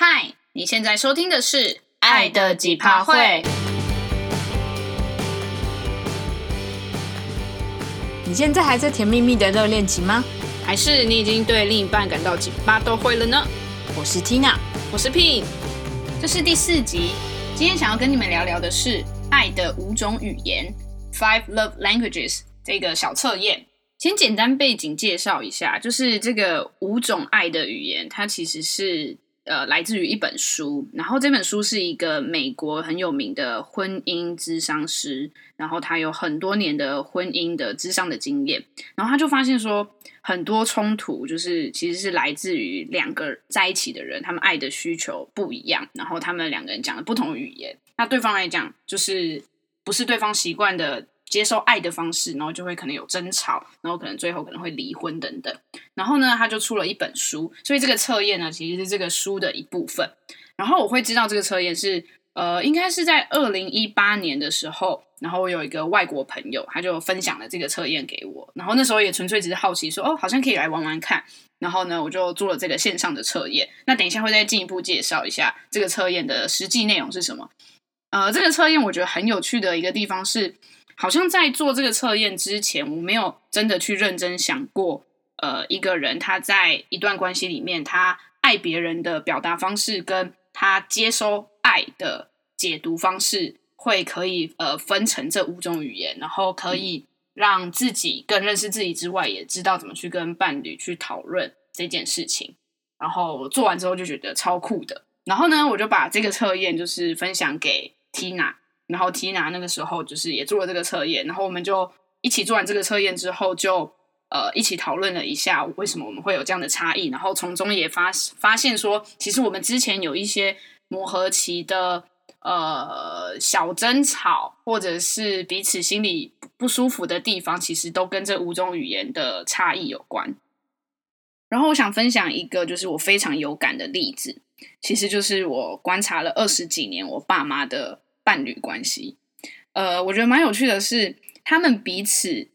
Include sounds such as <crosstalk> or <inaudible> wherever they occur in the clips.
嗨，你现在收听的是《爱的几趴会》。你现在还在甜蜜蜜的热恋期吗？还是你已经对另一半感到几趴都会了呢？我是 Tina，我是 Pin，这是第四集。今天想要跟你们聊聊的是爱的五种语言 （Five Love Languages） 这个小测验。先简单背景介绍一下，就是这个五种爱的语言，它其实是。呃，来自于一本书，然后这本书是一个美国很有名的婚姻咨商师，然后他有很多年的婚姻的咨商的经验，然后他就发现说，很多冲突就是其实是来自于两个在一起的人，他们爱的需求不一样，然后他们两个人讲的不同语言，那对方来讲就是不是对方习惯的。接受爱的方式，然后就会可能有争吵，然后可能最后可能会离婚等等。然后呢，他就出了一本书，所以这个测验呢，其实是这个书的一部分。然后我会知道这个测验是，呃，应该是在二零一八年的时候，然后我有一个外国朋友，他就分享了这个测验给我。然后那时候也纯粹只是好奇说，说哦，好像可以来玩玩看。然后呢，我就做了这个线上的测验。那等一下会再进一步介绍一下这个测验的实际内容是什么。呃，这个测验我觉得很有趣的一个地方是。好像在做这个测验之前，我没有真的去认真想过，呃，一个人他在一段关系里面，他爱别人的表达方式，跟他接收爱的解读方式，会可以呃分成这五种语言，然后可以让自己更认识自己之外，也知道怎么去跟伴侣去讨论这件事情。然后做完之后就觉得超酷的。然后呢，我就把这个测验就是分享给 Tina。然后 Tina 那个时候就是也做了这个测验，然后我们就一起做完这个测验之后，就呃一起讨论了一下为什么我们会有这样的差异，然后从中也发发现说，其实我们之前有一些磨合期的呃小争吵，或者是彼此心里不舒服的地方，其实都跟这五种语言的差异有关。然后我想分享一个就是我非常有感的例子，其实就是我观察了二十几年我爸妈的。伴侣关系，呃，我觉得蛮有趣的是，他们彼此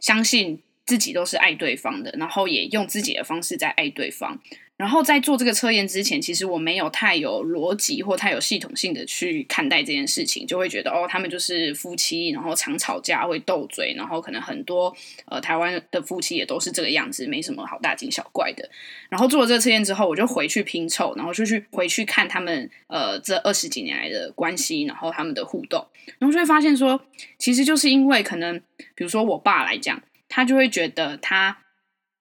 相信自己都是爱对方的，然后也用自己的方式在爱对方。然后在做这个测验之前，其实我没有太有逻辑或太有系统性的去看待这件事情，就会觉得哦，他们就是夫妻，然后常吵架，会斗嘴，然后可能很多呃台湾的夫妻也都是这个样子，没什么好大惊小怪的。然后做了这个测验之后，我就回去拼凑，然后就去回去看他们呃这二十几年来的关系，然后他们的互动，然后就会发现说，其实就是因为可能比如说我爸来讲，他就会觉得他。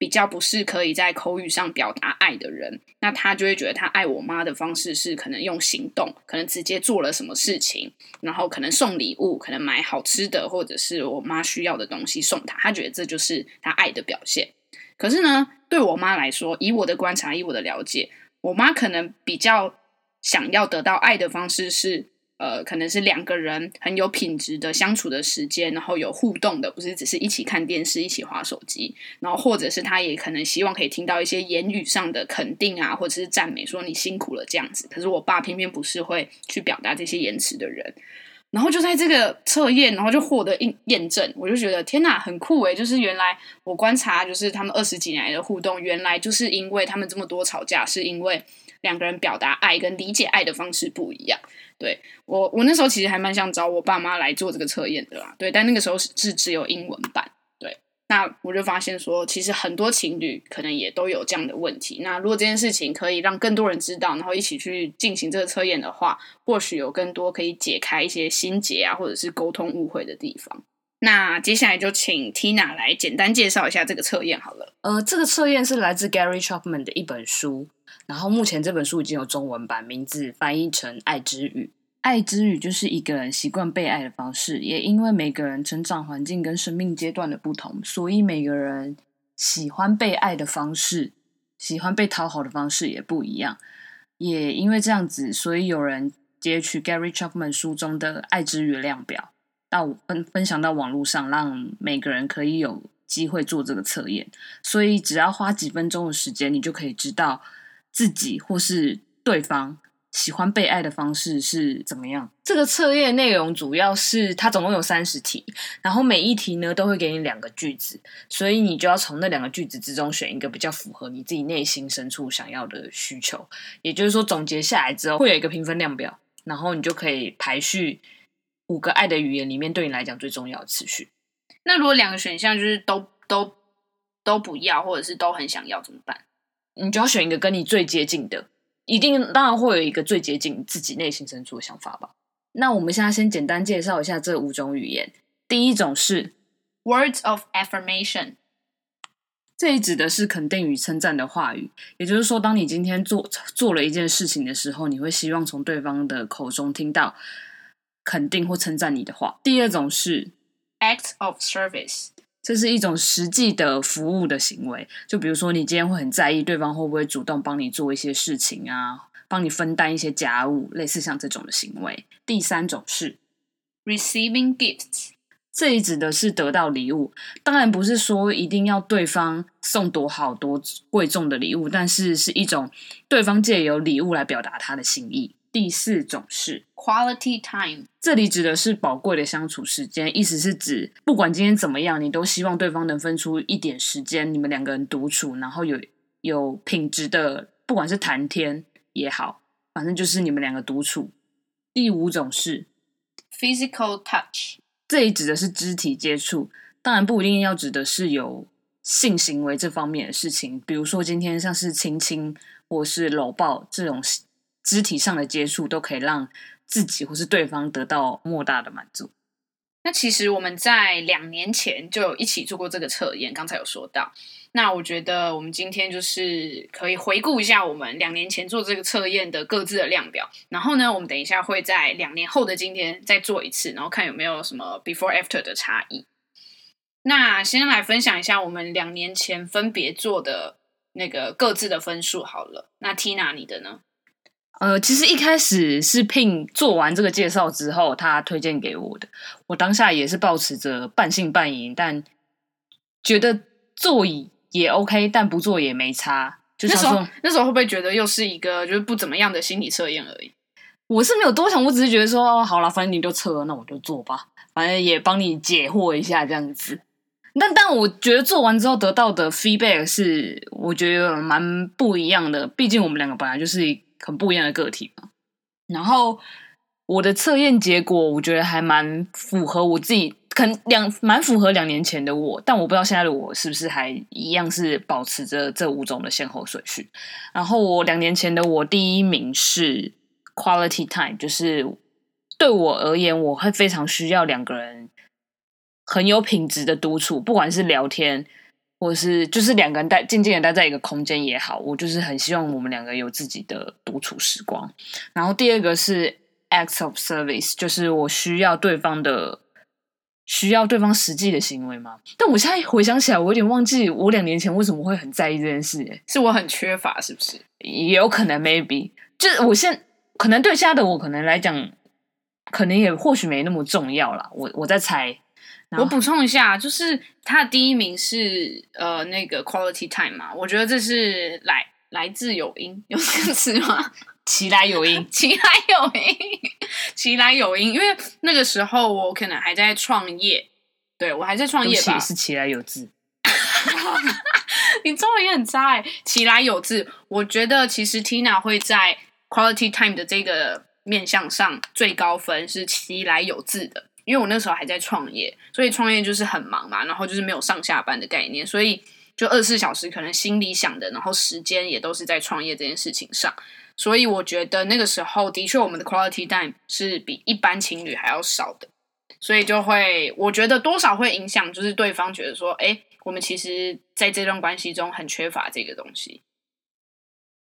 比较不是可以在口语上表达爱的人，那他就会觉得他爱我妈的方式是可能用行动，可能直接做了什么事情，然后可能送礼物，可能买好吃的，或者是我妈需要的东西送他，他觉得这就是他爱的表现。可是呢，对我妈来说，以我的观察，以我的了解，我妈可能比较想要得到爱的方式是。呃，可能是两个人很有品质的相处的时间，然后有互动的，不是只是一起看电视、一起划手机，然后或者是他也可能希望可以听到一些言语上的肯定啊，或者是赞美，说你辛苦了这样子。可是我爸偏偏不是会去表达这些言辞的人，然后就在这个测验，然后就获得验验证，我就觉得天哪，很酷诶，就是原来我观察，就是他们二十几年来的互动，原来就是因为他们这么多吵架，是因为两个人表达爱跟理解爱的方式不一样。对我，我那时候其实还蛮想找我爸妈来做这个测验的啦。对，但那个时候是是只有英文版。对，那我就发现说，其实很多情侣可能也都有这样的问题。那如果这件事情可以让更多人知道，然后一起去进行这个测验的话，或许有更多可以解开一些心结啊，或者是沟通误会的地方。那接下来就请 Tina 来简单介绍一下这个测验好了。呃，这个测验是来自 Gary Chapman 的一本书。然后目前这本书已经有中文版，名字翻译成《爱之语》。爱之语就是一个人习惯被爱的方式，也因为每个人成长环境跟生命阶段的不同，所以每个人喜欢被爱的方式、喜欢被讨好的方式也不一样。也因为这样子，所以有人截取 Gary Chapman 书中的爱之语量表，到分分享到网络上，让每个人可以有机会做这个测验。所以只要花几分钟的时间，你就可以知道。自己或是对方喜欢被爱的方式是怎么样？这个测验内容主要是它总共有三十题，然后每一题呢都会给你两个句子，所以你就要从那两个句子之中选一个比较符合你自己内心深处想要的需求。也就是说，总结下来之后会有一个评分量表，然后你就可以排序五个爱的语言里面对你来讲最重要的次序。那如果两个选项就是都都都不要，或者是都很想要怎么办？你就要选一个跟你最接近的。一定当然会有一个最接近自己内心深处的想法吧。那我们现在先简单介绍一下这五种语言。第一种是 Words of Affirmation，这里指的是肯定与称赞的话语。也就是说，当你今天做做了一件事情的时候，你会希望从对方的口中听到肯定或称赞你的话。第二种是 Acts of Service。这是一种实际的服务的行为，就比如说，你今天会很在意对方会不会主动帮你做一些事情啊，帮你分担一些家务，类似像这种的行为。第三种是 receiving gifts，这里指的是得到礼物，当然不是说一定要对方送多好多贵重的礼物，但是是一种对方借由礼物来表达他的心意。第四种是 quality time，这里指的是宝贵的相处时间，意思是指不管今天怎么样，你都希望对方能分出一点时间，你们两个人独处，然后有有品质的，不管是谈天也好，反正就是你们两个独处。第五种是 physical touch，这里指的是肢体接触，当然不一定要指的是有性行为这方面的事情，比如说今天像是亲亲或是搂抱这种。肢体上的接触都可以让自己或是对方得到莫大的满足。那其实我们在两年前就有一起做过这个测验，刚才有说到。那我觉得我们今天就是可以回顾一下我们两年前做这个测验的各自的量表。然后呢，我们等一下会在两年后的今天再做一次，然后看有没有什么 before after 的差异。那先来分享一下我们两年前分别做的那个各自的分数好了。那 Tina 你的呢？呃，其实一开始是 Pin 做完这个介绍之后，他推荐给我的。我当下也是抱持着半信半疑，但觉得做也 OK，但不做也没差。就那时候，那时候会不会觉得又是一个就是不怎么样的心理测验而已？我是没有多想，我只是觉得说，哦，好了，反正你就测了，那我就做吧，反正也帮你解惑一下这样子。但但我觉得做完之后得到的 feedback 是，我觉得蛮不一样的。毕竟我们两个本来就是。很不一样的个体嘛，然后我的测验结果，我觉得还蛮符合我自己，可能两蛮符合两年前的我，但我不知道现在的我是不是还一样是保持着这五种的先后顺序。然后我两年前的我第一名是 quality time，就是对我而言，我会非常需要两个人很有品质的独处，不管是聊天。或是就是两个人待静静的待在一个空间也好，我就是很希望我们两个有自己的独处时光。然后第二个是 acts of service，就是我需要对方的需要对方实际的行为吗。但我现在回想起来，我有点忘记我两年前为什么会很在意这件事。哎，是我很缺乏，是不是？也有可能，maybe 就是我现可能对现在的我可能来讲，可能也或许没那么重要啦。我我在猜。我补充一下，就是他的第一名是呃那个 quality time 嘛，我觉得这是来来自有因，有这个词吗？<laughs> 其来有因，其来有因，其来有因，因为那个时候我可能还在创业，对我还在创业吧，是其来有自，<laughs> 你中文也很差哎，其来有自，我觉得其实 Tina 会在 quality time 的这个面向上最高分是其来有自的。因为我那时候还在创业，所以创业就是很忙嘛，然后就是没有上下班的概念，所以就二十四小时可能心里想的，然后时间也都是在创业这件事情上。所以我觉得那个时候的确我们的 quality time 是比一般情侣还要少的，所以就会我觉得多少会影响，就是对方觉得说，哎，我们其实在这段关系中很缺乏这个东西。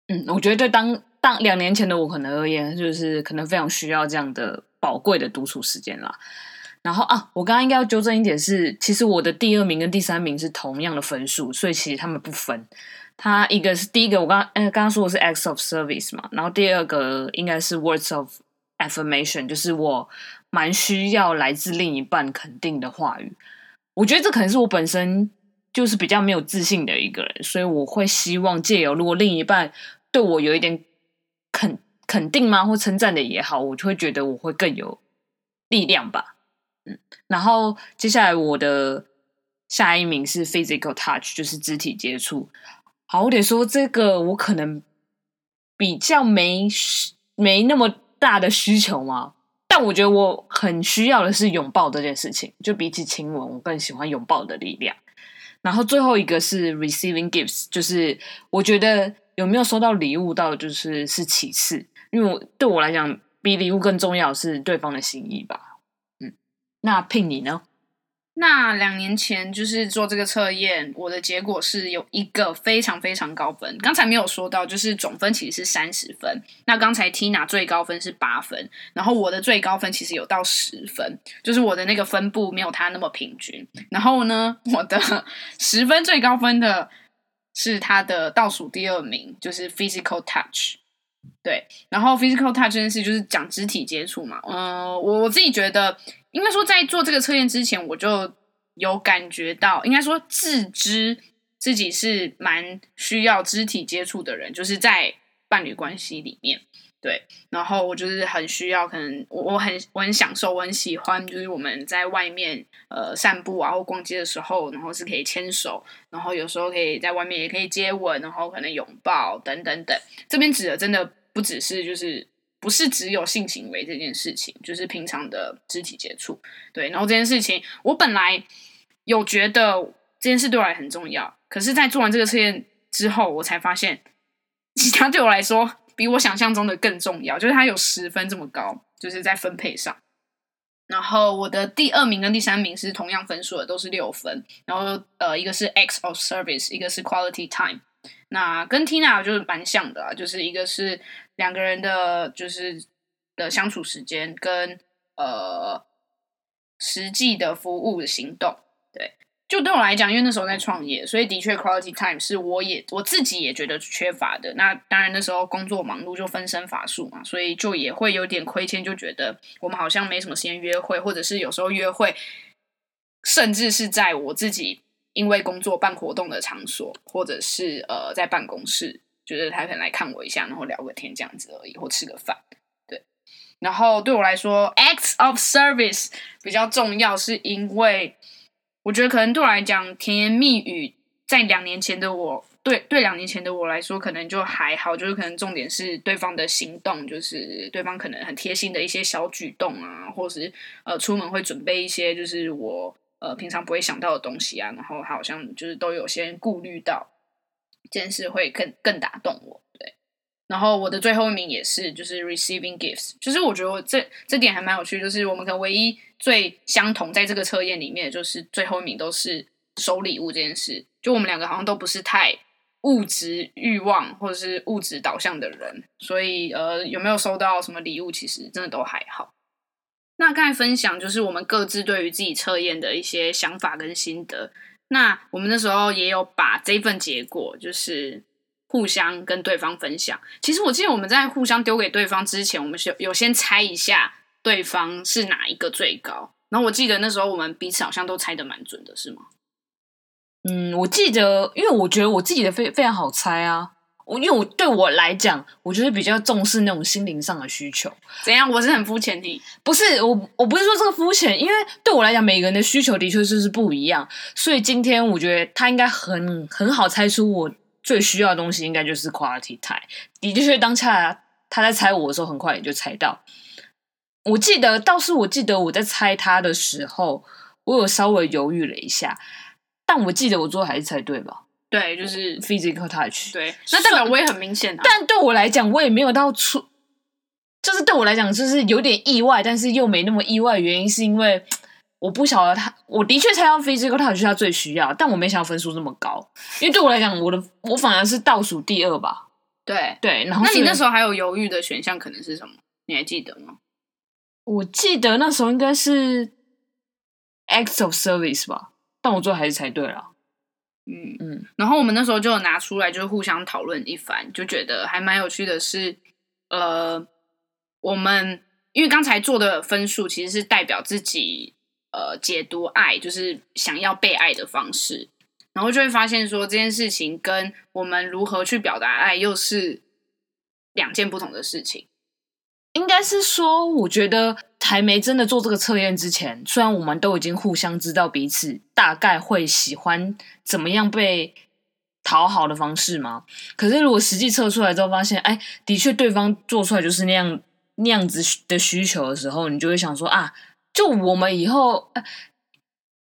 嗯，我觉得对当当两年前的我可能而言，就是可能非常需要这样的。宝贵的独处时间啦，然后啊，我刚刚应该要纠正一点是，其实我的第二名跟第三名是同样的分数，所以其实他们不分。他一个是第一个，我刚呃刚刚说的是 acts of service 嘛，然后第二个应该是 words of affirmation，就是我蛮需要来自另一半肯定的话语。我觉得这可能是我本身就是比较没有自信的一个人，所以我会希望借由如果另一半对我有一点肯。肯定吗？或称赞的也好，我就会觉得我会更有力量吧。嗯，然后接下来我的下一名是 physical touch，就是肢体接触。好，我得说这个我可能比较没没那么大的需求嘛，但我觉得我很需要的是拥抱这件事情。就比起亲吻，我更喜欢拥抱的力量。然后最后一个是 receiving gifts，就是我觉得有没有收到礼物到就是是其次，因为我对我来讲，比礼物更重要是对方的心意吧。嗯，那聘你呢？那两年前就是做这个测验，我的结果是有一个非常非常高分。刚才没有说到，就是总分其实是三十分。那刚才 Tina 最高分是八分，然后我的最高分其实有到十分，就是我的那个分布没有他那么平均。然后呢，我的 <laughs> 十分最高分的是他的倒数第二名，就是 physical touch。对，然后 physical touch 这件事就是讲肢体接触嘛。嗯，我我自己觉得。应该说，在做这个测验之前，我就有感觉到，应该说自知自己是蛮需要肢体接触的人，就是在伴侣关系里面，对。然后我就是很需要，可能我我很我很享受，我很喜欢，就是我们在外面呃散步啊或逛街的时候，然后是可以牵手，然后有时候可以在外面也可以接吻，然后可能拥抱等等等。这边指的真的不只是就是。不是只有性行为这件事情，就是平常的肢体接触，对。然后这件事情，我本来有觉得这件事对我来很重要，可是，在做完这个测验之后，我才发现，其他对我来说比我想象中的更重要，就是它有十分这么高，就是在分配上。然后我的第二名跟第三名是同样分数的，都是六分。然后呃，一个是 Acts of Service，一个是 Quality Time。那跟 Tina 就是蛮像的啊，就是一个是两个人的，就是的相处时间跟呃实际的服务的行动。对，就对我来讲，因为那时候在创业，所以的确 quality time 是我也我自己也觉得缺乏的。那当然那时候工作忙碌就分身乏术嘛，所以就也会有点亏欠，就觉得我们好像没什么时间约会，或者是有时候约会，甚至是在我自己。因为工作办活动的场所，或者是呃在办公室，就是他可能来看我一下，然后聊个天这样子而已，或吃个饭。对，然后对我来说，acts of service 比较重要，是因为我觉得可能对我来讲，甜言蜜语在两年前的我，对对两年前的我来说，可能就还好，就是可能重点是对方的行动，就是对方可能很贴心的一些小举动啊，或是呃出门会准备一些，就是我。呃，平常不会想到的东西啊，然后他好像就是都有先顾虑到，这件事会更更打动我，对。然后我的最后一名也是，就是 receiving gifts，就是我觉得这这点还蛮有趣，就是我们可能唯一最相同在这个测验里面，就是最后一名都是收礼物这件事，就我们两个好像都不是太物质欲望或者是物质导向的人，所以呃，有没有收到什么礼物，其实真的都还好。那刚才分享就是我们各自对于自己测验的一些想法跟心得。那我们那时候也有把这份结果，就是互相跟对方分享。其实我记得我们在互相丢给对方之前，我们是有先猜一下对方是哪一个最高。然后我记得那时候我们彼此好像都猜的蛮准的，是吗？嗯，我记得，因为我觉得我自己的非非常好猜啊。我因为我对我来讲，我觉得比较重视那种心灵上的需求。怎样？我是很肤浅的。不是我，我不是说这个肤浅，因为对我来讲，每个人的需求的确就是不一样。所以今天我觉得他应该很很好猜出我最需要的东西，应该就是 quality time。的确，当下他在猜我的时候，很快也就猜到。我记得，倒是我记得我在猜他的时候，我有稍微犹豫了一下，但我记得我最后还是猜对吧？对，就是 physical touch。对，那代表我也很明显啊。但对我来讲，我也没有到出，就是对我来讲，就是有点意外，但是又没那么意外。原因是因为我不晓得他，我的确猜到 physical touch 是他最需要，但我没想到分数这么高。因为对我来讲，我的我反而是倒数第二吧。对对，然后那你那时候还有犹豫的选项可能是什么？你还记得吗？我记得那时候应该是 acts of service 吧，但我最后还是猜对了。嗯嗯，然后我们那时候就有拿出来，就是互相讨论一番，就觉得还蛮有趣的是，呃，我们因为刚才做的分数其实是代表自己呃解读爱，就是想要被爱的方式，然后就会发现说这件事情跟我们如何去表达爱又是两件不同的事情。应该是说，我觉得还没真的做这个测验之前，虽然我们都已经互相知道彼此大概会喜欢怎么样被讨好的方式嘛，可是如果实际测出来之后发现，哎，的确对方做出来就是那样那样子的需求的时候，你就会想说啊，就我们以后，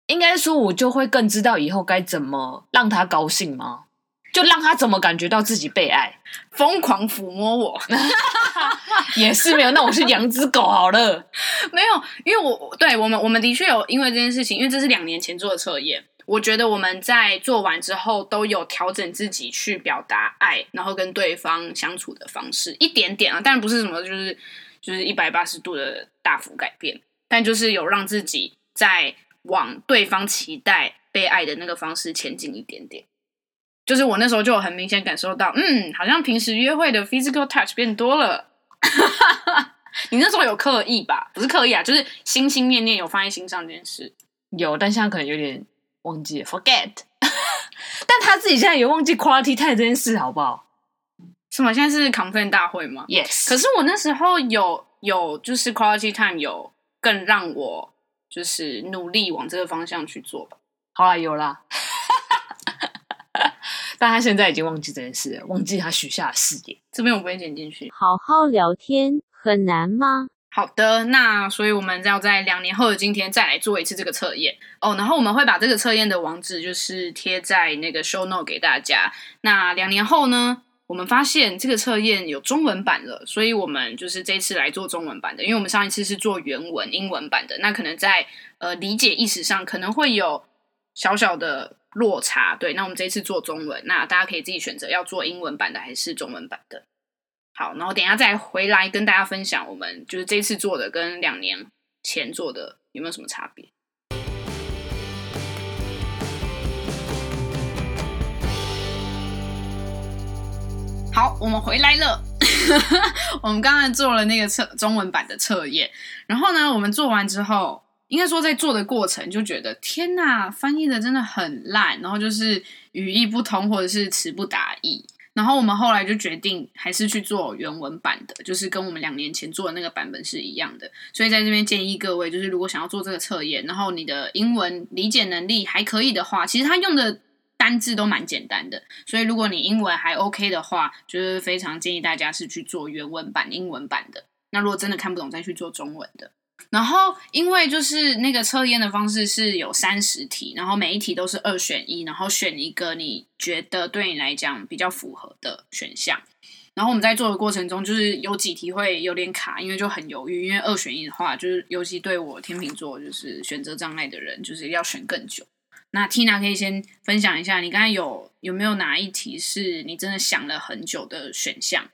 应该说我就会更知道以后该怎么让他高兴吗？就让他怎么感觉到自己被爱，疯狂抚摸我 <laughs> <laughs> 也是没有。那我是养只狗好了，没有，因为我对我们我们的确有因为这件事情，因为这是两年前做的测验，我觉得我们在做完之后都有调整自己去表达爱，然后跟对方相处的方式一点点啊，当然不是什么就是就是一百八十度的大幅改变，但就是有让自己在往对方期待被爱的那个方式前进一点点。就是我那时候就有很明显感受到，嗯，好像平时约会的 physical touch 变多了。<laughs> 你那时候有刻意吧？不是刻意啊，就是心心念念有放在心上这件事。有，但现在可能有点忘记了，forget。<laughs> 但他自己现在也忘记 quality time 这件事，好不好？是吗？现在是 complain 大会吗？Yes。可是我那时候有有就是 quality time 有更让我就是努力往这个方向去做吧。好啦，有啦。<laughs> 但他现在已经忘记这件事了，忘记他许下的誓言。这边我不会剪进去。好好聊天很难吗？好的，那所以我们要在两年后的今天再来做一次这个测验哦。然后我们会把这个测验的网址就是贴在那个 show note 给大家。那两年后呢，我们发现这个测验有中文版了，所以我们就是这次来做中文版的，因为我们上一次是做原文英文版的，那可能在呃理解意识上可能会有小小的。落差，对，那我们这一次做中文，那大家可以自己选择要做英文版的还是中文版的。好，然后等下再回来跟大家分享，我们就是这次做的跟两年前做的有没有什么差别？好，我们回来了。<laughs> 我们刚才做了那个测中文版的测验，然后呢，我们做完之后。应该说，在做的过程就觉得天呐，翻译的真的很烂，然后就是语义不通或者是词不达意。然后我们后来就决定还是去做原文版的，就是跟我们两年前做的那个版本是一样的。所以在这边建议各位，就是如果想要做这个测验，然后你的英文理解能力还可以的话，其实他用的单字都蛮简单的。所以如果你英文还 OK 的话，就是非常建议大家是去做原文版英文版的。那如果真的看不懂，再去做中文的。然后，因为就是那个测验的方式是有三十题，然后每一题都是二选一，然后选一个你觉得对你来讲比较符合的选项。然后我们在做的过程中，就是有几题会有点卡，因为就很犹豫。因为二选一的话，就是尤其对我天秤座就是选择障碍的人，就是要选更久。那 Tina 可以先分享一下，你刚才有有没有哪一题是你真的想了很久的选项？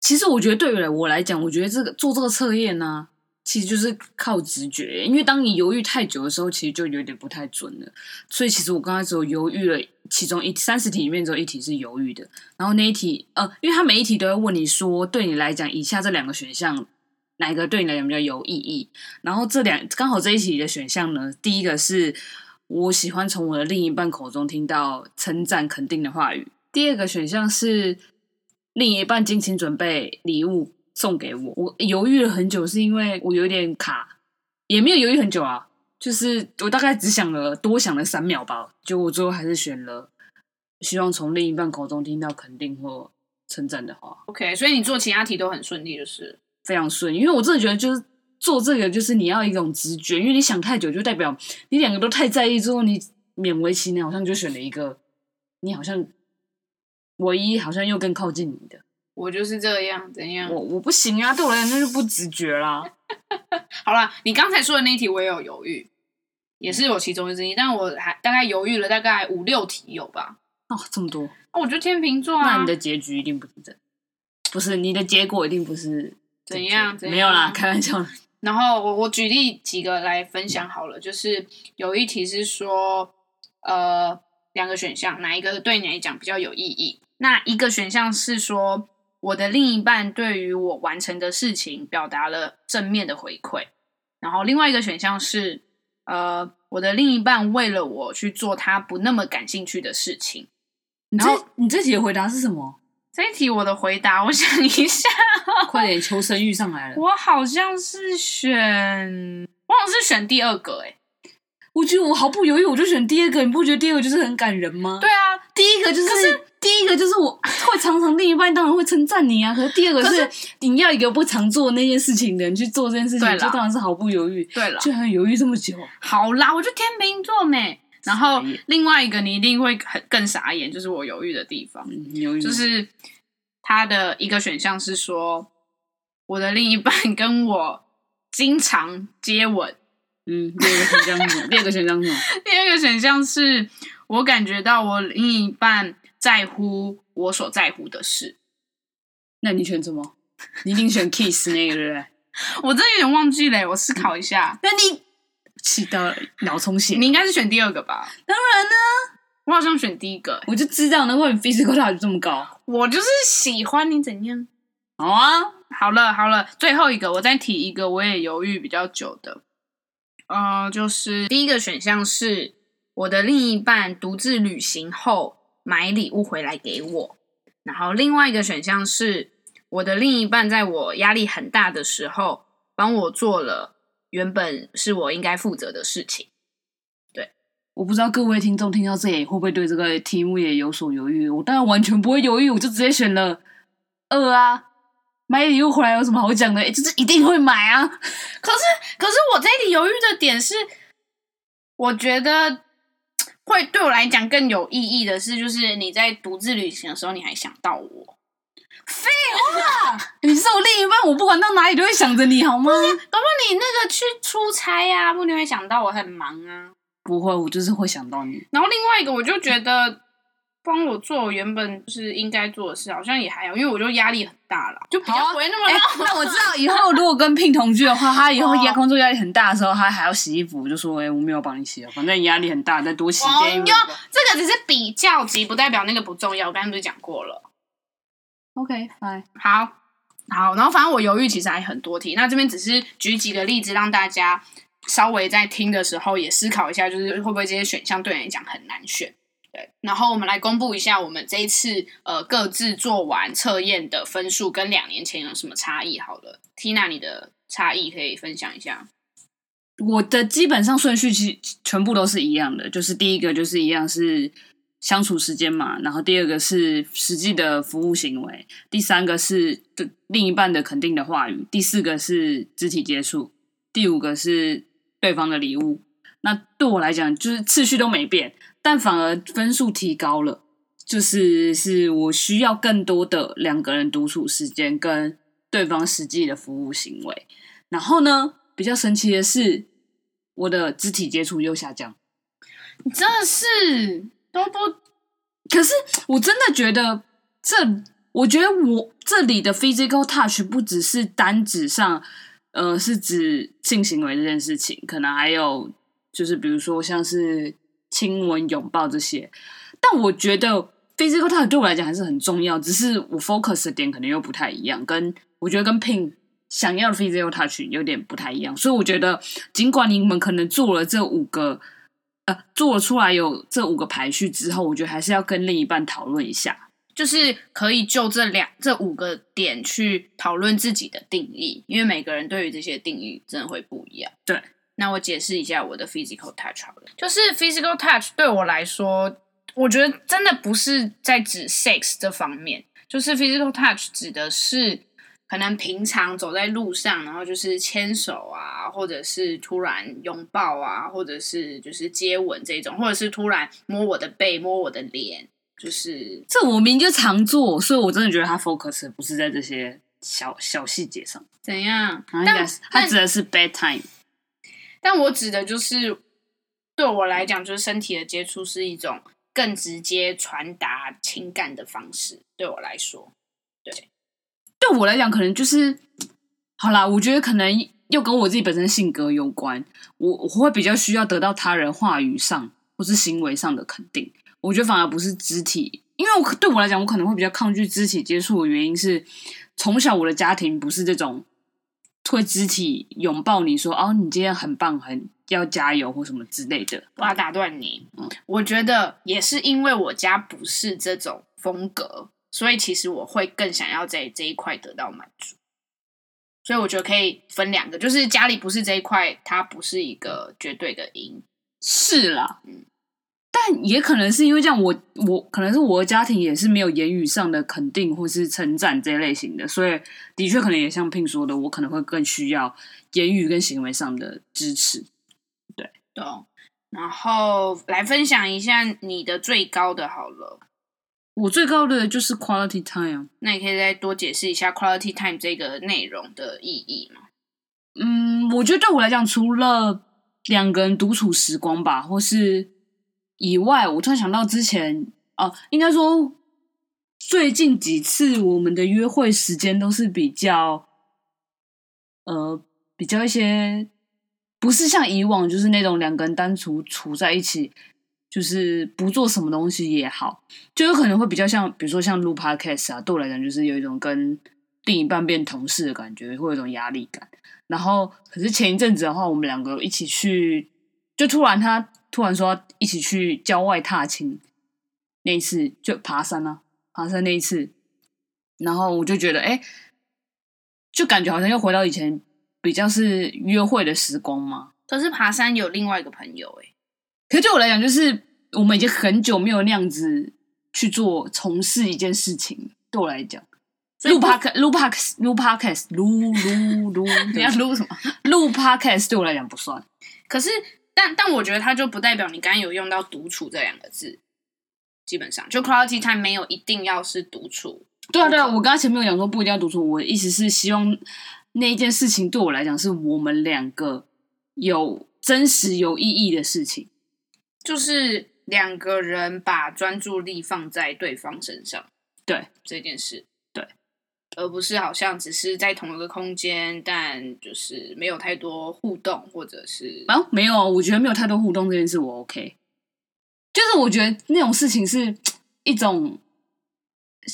其实我觉得对于我来讲，我觉得这个做这个测验呢。其实就是靠直觉，因为当你犹豫太久的时候，其实就有点不太准了。所以其实我刚才只有犹豫了，其中一三十题里面只有一题是犹豫的。然后那一题，呃，因为他每一题都会问你说，对你来讲，以下这两个选项哪一个对你来讲比较有意义？然后这两刚好这一题的选项呢，第一个是我喜欢从我的另一半口中听到称赞肯定的话语。第二个选项是另一半精心准备礼物。送给我，我犹豫了很久，是因为我有点卡，也没有犹豫很久啊，就是我大概只想了多想了三秒吧，就我最后还是选了，希望从另一半口中听到肯定或称赞的话。OK，所以你做其他题都很顺利，就是非常顺，因为我真的觉得就是做这个就是你要一种直觉，因为你想太久就代表你两个都太在意，之后你勉为其难，好像就选了一个你好像唯一好像又更靠近你的。我就是这样，怎样？我我不行啊，对我来讲那就不直觉啦。<laughs> 好啦，你刚才说的那一题我也有犹豫，也是有其中之一，但我还大概犹豫了大概五六题有吧？哦，这么多？哦，我觉得天秤座啊。那你的结局一定不是这，不是你的结果一定不是怎样？怎样？没有啦，开玩笑。然后我我举例几个来分享好了，就是有一题是说，呃，两个选项哪一个对你来讲比较有意义？那一个选项是说。我的另一半对于我完成的事情表达了正面的回馈，然后另外一个选项是，呃，我的另一半为了我去做他不那么感兴趣的事情。然后你这题的回答是什么？这一题我的回答，我想一下，<laughs> 快点求生欲上来了。我好像是选，我好像是选第二个哎、欸。我觉得我毫不犹豫，我就选第二个。你不觉得第二个就是很感人吗？对啊，第一个就是，是第一个就是我会常常另一半当然会称赞你啊。可是第二个是你要一个不常做那件事情的人去做这件事情，就当然是毫不犹豫。对了，居然犹豫这么久。好啦，我就天秤座没。然后另外一个你一定会很更傻眼，就是我犹豫的地方，嗯、犹豫就是他的一个选项是说，我的另一半 <laughs> 跟我经常接吻。嗯，第二个选项是什么？第二个选项是什么？<laughs> 第二个选项是我感觉到我另一半在乎我所在乎的事。那你选什么？你一定选 kiss 那个对不对？<laughs> 我真的有点忘记了，我思考一下。那你气到脑充血？你应该是选第二个吧？当然呢，我好像选第一个。我就知道，难怪你 physical touch 这么高。我就是喜欢你怎样。好啊，好了好了，最后一个，我再提一个，我也犹豫比较久的。呃，就是第一个选项是我的另一半独自旅行后买礼物回来给我，然后另外一个选项是我的另一半在我压力很大的时候帮我做了原本是我应该负责的事情。对，我不知道各位听众听到这里会不会对这个题目也有所犹豫？我当然完全不会犹豫，我就直接选了二啊。买礼物回来有什么好讲的？欸，就是一定会买啊！可是，可是我这里犹豫的点是，我觉得会对我来讲更有意义的是，就是你在独自旅行的时候，你还想到我。废话，<laughs> 你是我另一半，我不管到哪里都会想着你，好吗？搞不好你那个去出差呀，啊，不你会想到我很忙啊？不会，我就是会想到你。然后另外一个，我就觉得。帮我做我原本就是应该做的事，好像也还好，因为我就压力很大了，就比较不会那么累。那、欸、我知道以后如果跟 Pin 同居的话，他以后 <laughs> 压工作压力很大的时候，他还要洗衣服，就说：“哎、欸，我没有帮你洗了，反正你压力很大，再多洗件衣服。”这个只是比较级，不代表那个不重要。我刚刚不是讲过了？OK，拜。好，好，然后反正我犹豫其实还很多题，那这边只是举几个例子，让大家稍微在听的时候也思考一下，就是会不会这些选项对你来讲很难选。对，然后我们来公布一下我们这一次呃各自做完测验的分数跟两年前有什么差异。好了，Tina，你的差异可以分享一下。我的基本上顺序其实全部都是一样的，就是第一个就是一样是相处时间嘛，然后第二个是实际的服务行为，第三个是的另一半的肯定的话语，第四个是肢体接触，第五个是对方的礼物。那对我来讲，就是次序都没变。但反而分数提高了，就是是我需要更多的两个人独处时间跟对方实际的服务行为。然后呢，比较神奇的是，我的肢体接触又下降。你真的是都不，可是我真的觉得这，我觉得我这里的 physical touch 不只是单指上，呃，是指性行为这件事情，可能还有就是比如说像是。亲吻、拥抱这些，但我觉得 physical touch 对我来讲还是很重要，只是我 focus 的点可能又不太一样，跟我觉得跟 pink 想要的 physical touch 有点不太一样，所以我觉得尽管你们可能做了这五个，呃，做了出来有这五个排序之后，我觉得还是要跟另一半讨论一下，就是可以就这两这五个点去讨论自己的定义，因为每个人对于这些定义真的会不一样，对。那我解释一下我的 physical touch 好了，就是 physical touch 对我来说，我觉得真的不是在指 sex 这方面，就是 physical touch 指的是可能平常走在路上，然后就是牵手啊，或者是突然拥抱啊，或者是就是接吻这种，或者是突然摸我的背、摸我的脸，就是这我明明就常做，所以我真的觉得他 focus 不是在这些小小细节上。怎样？但他指的是 bedtime。但我指的就是，对我来讲，就是身体的接触是一种更直接传达情感的方式。对我来说，对，对我来讲，可能就是好啦。我觉得可能又跟我自己本身性格有关。我我会比较需要得到他人话语上或是行为上的肯定。我觉得反而不是肢体，因为我对我来讲，我可能会比较抗拒肢体接触的原因是，从小我的家庭不是这种。会肢体拥抱你说哦，你今天很棒，很要加油或什么之类的。我要打断你，嗯，我觉得也是因为我家不是这种风格，所以其实我会更想要在这一块得到满足。所以我觉得可以分两个，就是家里不是这一块，它不是一个绝对的赢。是啦，嗯，但也可能是因为这样我，我我可能是我的家庭也是没有言语上的肯定或是称赞这类型的，所以的确可能也像 Pin 说的，我可能会更需要言语跟行为上的支持。对，懂。然后来分享一下你的最高的好了。我最高的就是 quality time，那你可以再多解释一下 quality time 这个内容的意义吗？嗯，我觉得对我来讲，除了两个人独处时光吧，或是以外，我突然想到之前哦、呃，应该说最近几次我们的约会时间都是比较呃比较一些，不是像以往就是那种两个人单独处在一起。就是不做什么东西也好，就有可能会比较像，比如说像录 podcast 啊，对我来讲就是有一种跟另一半变同事的感觉，会有一种压力感。然后，可是前一阵子的话，我们两个一起去，就突然他突然说要一起去郊外踏青，那一次就爬山啊，爬山那一次，然后我就觉得，哎，就感觉好像又回到以前比较是约会的时光嘛。可是爬山有另外一个朋友哎。可是对我来讲，就是我们已经很久没有那样子去做从事一件事情。对我来讲，录 podcast 录 podcast 录 podcast 录录录，你要 <laughs> 录什么？录 podcast 对我来讲不算。可是，但但我觉得它就不代表你刚刚有用到独处这两个字。基本上，就 quality time 没有一定要是独处。对啊，对啊，我刚刚前面有讲说不一定要独处。我的意思是希望那一件事情对我来讲是我们两个有真实有意义的事情。就是两个人把专注力放在对方身上，对这件事，对，而不是好像只是在同一个空间，但就是没有太多互动，或者是啊，没有，我觉得没有太多互动这件事我 OK，就是我觉得那种事情是一种，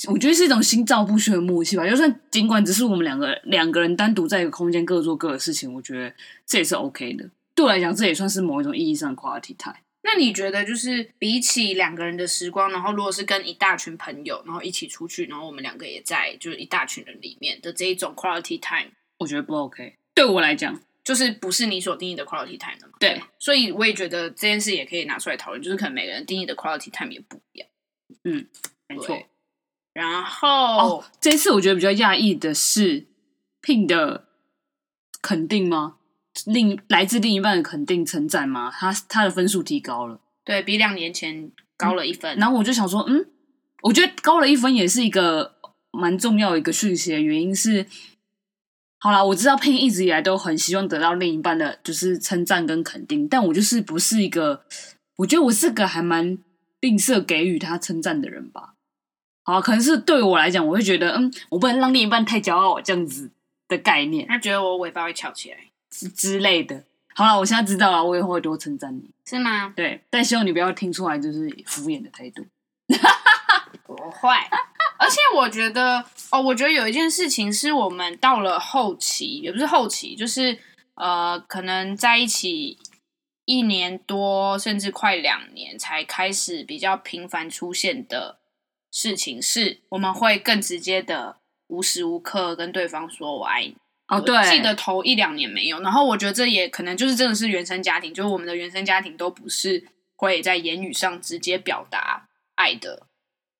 我觉得是一种心照不宣的默契吧。就算尽管只是我们两个两个人单独在一个空间各做各的事情，我觉得这也是 OK 的。对我来讲，这也算是某一种意义上的 quality time。那你觉得，就是比起两个人的时光，然后如果是跟一大群朋友，然后一起出去，然后我们两个也在，就是一大群人里面的这一种 quality time，我觉得不 OK。对我来讲，就是不是你所定义的 quality time 的嘛？对，所以我也觉得这件事也可以拿出来讨论，就是可能每个人定义的 quality time 也不一样。嗯，没错。然后、哦、这一次我觉得比较讶异的是 Pin 的肯定吗？另来自另一半的肯定称赞吗？他他的分数提高了，对，比两年前高了一分。嗯。然后我就想说，嗯，我觉得高了一分也是一个蛮重要的一个讯息的原因是，好啦，我知道 Pin 一直以来都很希望得到另一半的就是称赞跟肯定，但我就是不是一个，我觉得我是个还蛮吝啬给予他称赞的人吧。好，可能是对我来讲，我会觉得，嗯，我不能让另一半太骄傲，这样子的概念。他觉得我尾巴会翘起来。之之类的，好了，我现在知道了，我以后会多称赞你，是吗？对，但希望你不要听出来就是敷衍的态度。<laughs> 不会，而且我觉得，哦，我觉得有一件事情是我们到了后期，也不是后期，就是呃，可能在一起一年多，甚至快两年，才开始比较频繁出现的事情，是我们会更直接的，无时无刻跟对方说“我爱你”。哦，对，记得头一两年没有，然后我觉得这也可能就是真的是原生家庭，就是我们的原生家庭都不是会在言语上直接表达爱的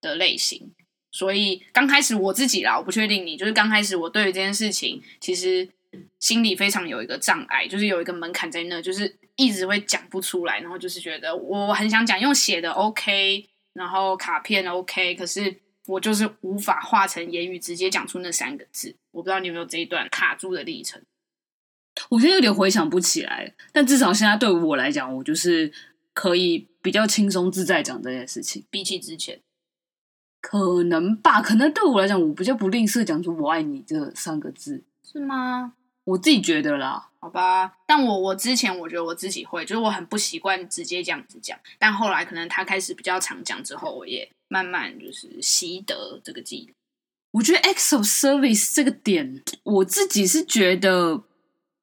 的类型，所以刚开始我自己啦，我不确定你，就是刚开始我对于这件事情其实心里非常有一个障碍，就是有一个门槛在那，就是一直会讲不出来，然后就是觉得我很想讲，用写的 OK，然后卡片 OK，可是。我就是无法化成言语直接讲出那三个字，我不知道你有没有这一段卡住的历程。我现在有点回想不起来，但至少现在对我来讲，我就是可以比较轻松自在讲这件事情。比起之前，可能吧？可能对我来讲，我比较不吝啬讲出“我爱你”这三个字，是吗？我自己觉得啦，好吧。但我我之前我觉得我自己会，就是我很不习惯直接这样子讲，但后来可能他开始比较常讲之后，我也。慢慢就是习得这个技能。我觉得 acts of service 这个点，我自己是觉得，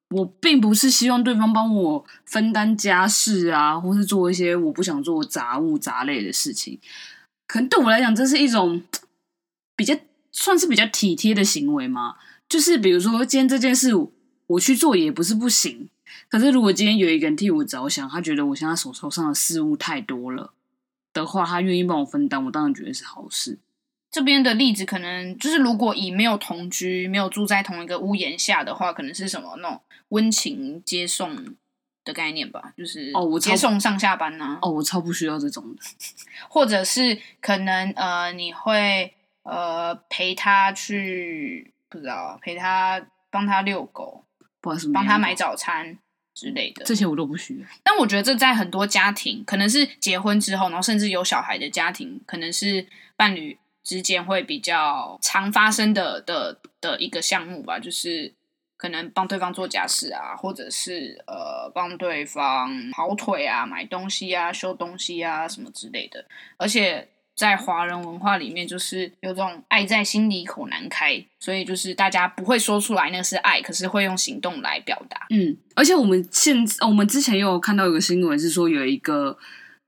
我并不是希望对方帮我分担家事啊，或是做一些我不想做杂物杂类的事情。可能对我来讲，这是一种比较算是比较体贴的行为嘛。就是比如说今天这件事我去做也不是不行，可是如果今天有一个人替我着想，他觉得我现在手头上的事物太多了的话，他愿意帮我分担，我当然觉得是好事。这边的例子可能就是，如果以没有同居、没有住在同一个屋檐下的话，可能是什么那种温情接送的概念吧，就是哦，我接送上下班呢、啊。哦，我超不需要这种的，<laughs> 或者是可能呃，你会呃陪他去，不知道陪他帮他遛狗，帮他买早餐之类的，这些我都不需要。但我觉得这在很多家庭，可能是结婚之后，然后甚至有小孩的家庭，可能是伴侣。之间会比较常发生的的的一个项目吧，就是可能帮对方做家事啊，或者是呃帮对方跑腿啊、买东西啊、修东西啊什么之类的。而且在华人文化里面，就是有种爱在心里口难开，所以就是大家不会说出来那是爱，可是会用行动来表达。嗯，而且我们现我们之前有看到有个新闻是说有一个。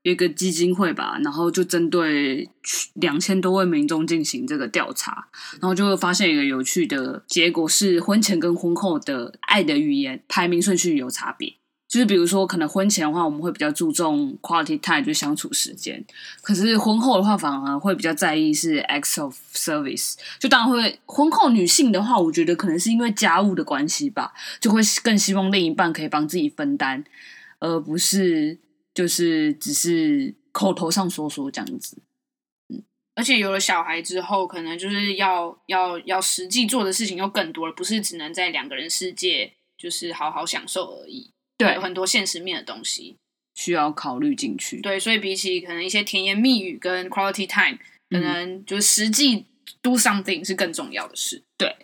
有一个基金会吧，然后就针对两千多位民众进行这个调查，然后就会发现一个有趣的结果是，婚前跟婚后的爱的语言排名顺序有差别。就是比如说，可能婚前的话，我们会比较注重 quality time，就相处时间；可是婚后的话，反而会比较在意是 acts of service。就当然会，婚后女性的话，我觉得可能是因为家务的关系吧，就会更希望另一半可以帮自己分担，而不是。就是只是口头上说说这样子，嗯，而且有了小孩之后，可能就是要要要实际做的事情又更多了，不是只能在两个人世界就是好好享受而已。对，有很多现实面的东西需要考虑进去。对，所以比起可能一些甜言蜜语跟 quality time，可能就是实际 do something 是更重要的事。对。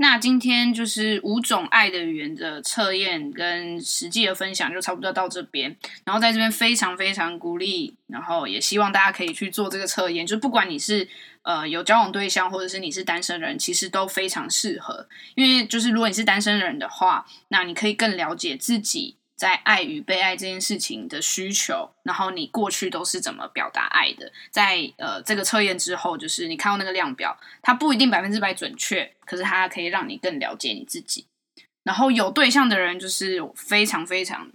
那今天就是五种爱的语言的测验跟实际的分享，就差不多到这边。然后在这边非常非常鼓励，然后也希望大家可以去做这个测验。就不管你是呃有交往对象，或者是你是单身人，其实都非常适合。因为就是如果你是单身人的话，那你可以更了解自己。在爱与被爱这件事情的需求，然后你过去都是怎么表达爱的？在呃这个测验之后，就是你看到那个量表，它不一定百分之百准确，可是它可以让你更了解你自己。然后有对象的人，就是非常非常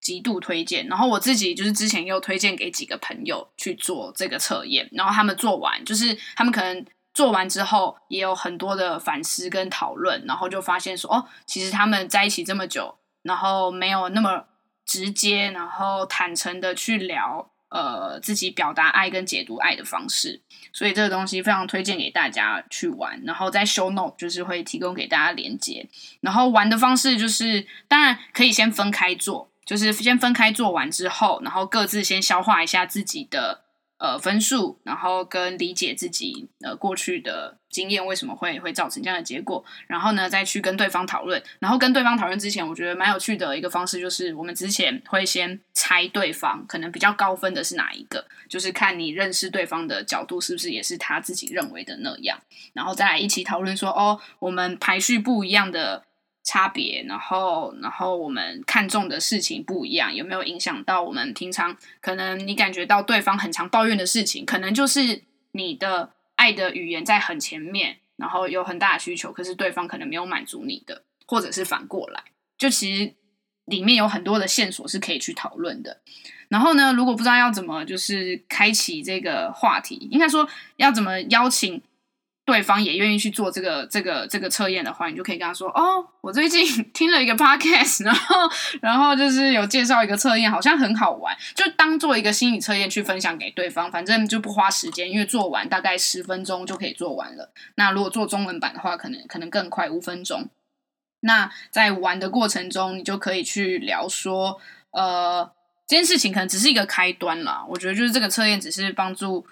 极度推荐。然后我自己就是之前又推荐给几个朋友去做这个测验，然后他们做完，就是他们可能做完之后也有很多的反思跟讨论，然后就发现说，哦，其实他们在一起这么久。然后没有那么直接，然后坦诚的去聊，呃，自己表达爱跟解读爱的方式，所以这个东西非常推荐给大家去玩。然后在 show note 就是会提供给大家连接。然后玩的方式就是，当然可以先分开做，就是先分开做完之后，然后各自先消化一下自己的。呃，分数，然后跟理解自己呃过去的经验为什么会会造成这样的结果，然后呢再去跟对方讨论，然后跟对方讨论之前，我觉得蛮有趣的一个方式就是，我们之前会先猜对方可能比较高分的是哪一个，就是看你认识对方的角度是不是也是他自己认为的那样，然后再来一起讨论说，哦，我们排序不一样的。差别，然后，然后我们看重的事情不一样，有没有影响到我们平常可能你感觉到对方很常抱怨的事情，可能就是你的爱的语言在很前面，然后有很大的需求，可是对方可能没有满足你的，或者是反过来，就其实里面有很多的线索是可以去讨论的。然后呢，如果不知道要怎么就是开启这个话题，应该说要怎么邀请。对方也愿意去做这个这个这个测验的话，你就可以跟他说：“哦，我最近 <laughs> 听了一个 podcast，然后然后就是有介绍一个测验，好像很好玩，就当做一个心理测验去分享给对方。反正就不花时间，因为做完大概十分钟就可以做完了。那如果做中文版的话，可能可能更快，五分钟。那在玩的过程中，你就可以去聊说，呃，这件事情可能只是一个开端啦。我觉得就是这个测验只是帮助。”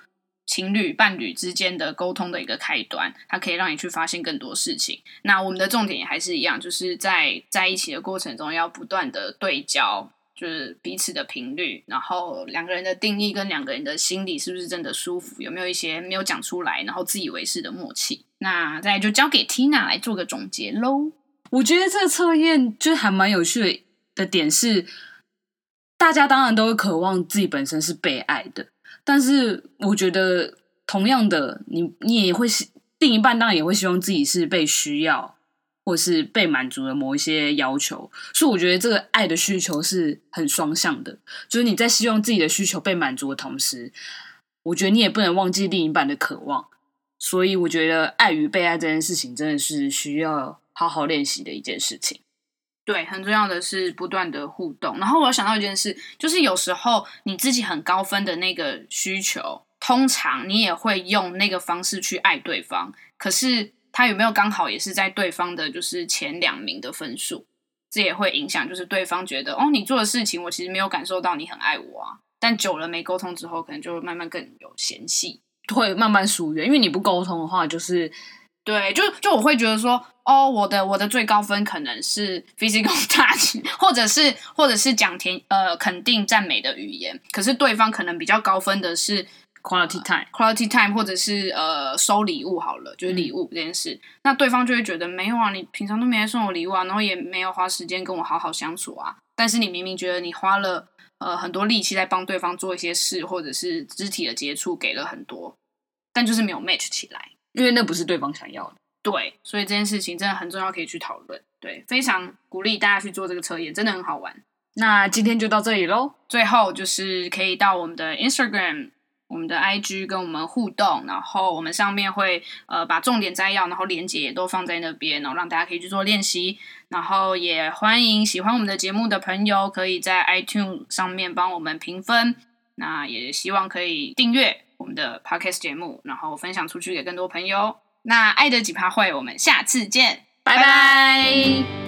情侣伴侣之间的沟通的一个开端，它可以让你去发现更多事情。那我们的重点也还是一样，就是在在一起的过程中要不断的对焦，就是彼此的频率，然后两个人的定义跟两个人的心里是不是真的舒服，有没有一些没有讲出来，然后自以为是的默契。那再就交给 Tina 来做个总结喽。我觉得这个测验就还蛮有趣的点是，大家当然都会渴望自己本身是被爱的。但是我觉得，同样的，你你也会另一半当然也会希望自己是被需要，或是被满足的某一些要求。所以我觉得这个爱的需求是很双向的，就是你在希望自己的需求被满足的同时，我觉得你也不能忘记另一半的渴望。所以我觉得爱与被爱这件事情真的是需要好好练习的一件事情。对，很重要的是不断的互动。然后我想到一件事，就是有时候你自己很高分的那个需求，通常你也会用那个方式去爱对方。可是他有没有刚好也是在对方的就是前两名的分数？这也会影响，就是对方觉得哦，你做的事情我其实没有感受到你很爱我啊。但久了没沟通之后，可能就会慢慢更有嫌隙，会慢慢疏远。因为你不沟通的话，就是。对，就就我会觉得说，哦，我的我的最高分可能是 physical <laughs> touch，或者是或者是讲甜呃肯定赞美的语言，可是对方可能比较高分的是 quality time，quality time，或者是呃收礼物好了，就是礼物这件事，嗯、那对方就会觉得没有啊，你平常都没来送我礼物啊，然后也没有花时间跟我好好相处啊，但是你明明觉得你花了呃很多力气在帮对方做一些事，或者是肢体的接触给了很多，但就是没有 match 起来。因为那不是对方想要的，对，所以这件事情真的很重要，可以去讨论。对，非常鼓励大家去做这个测验，真的很好玩。那今天就到这里喽。最后就是可以到我们的 Instagram、我们的 IG 跟我们互动，然后我们上面会呃把重点摘要，然后连结也都放在那边，然后让大家可以去做练习。然后也欢迎喜欢我们的节目的朋友，可以在 iTunes 上面帮我们评分。那也希望可以订阅。我们的 podcast 节目，然后分享出去给更多朋友。那爱的几趴会，我们下次见，拜拜。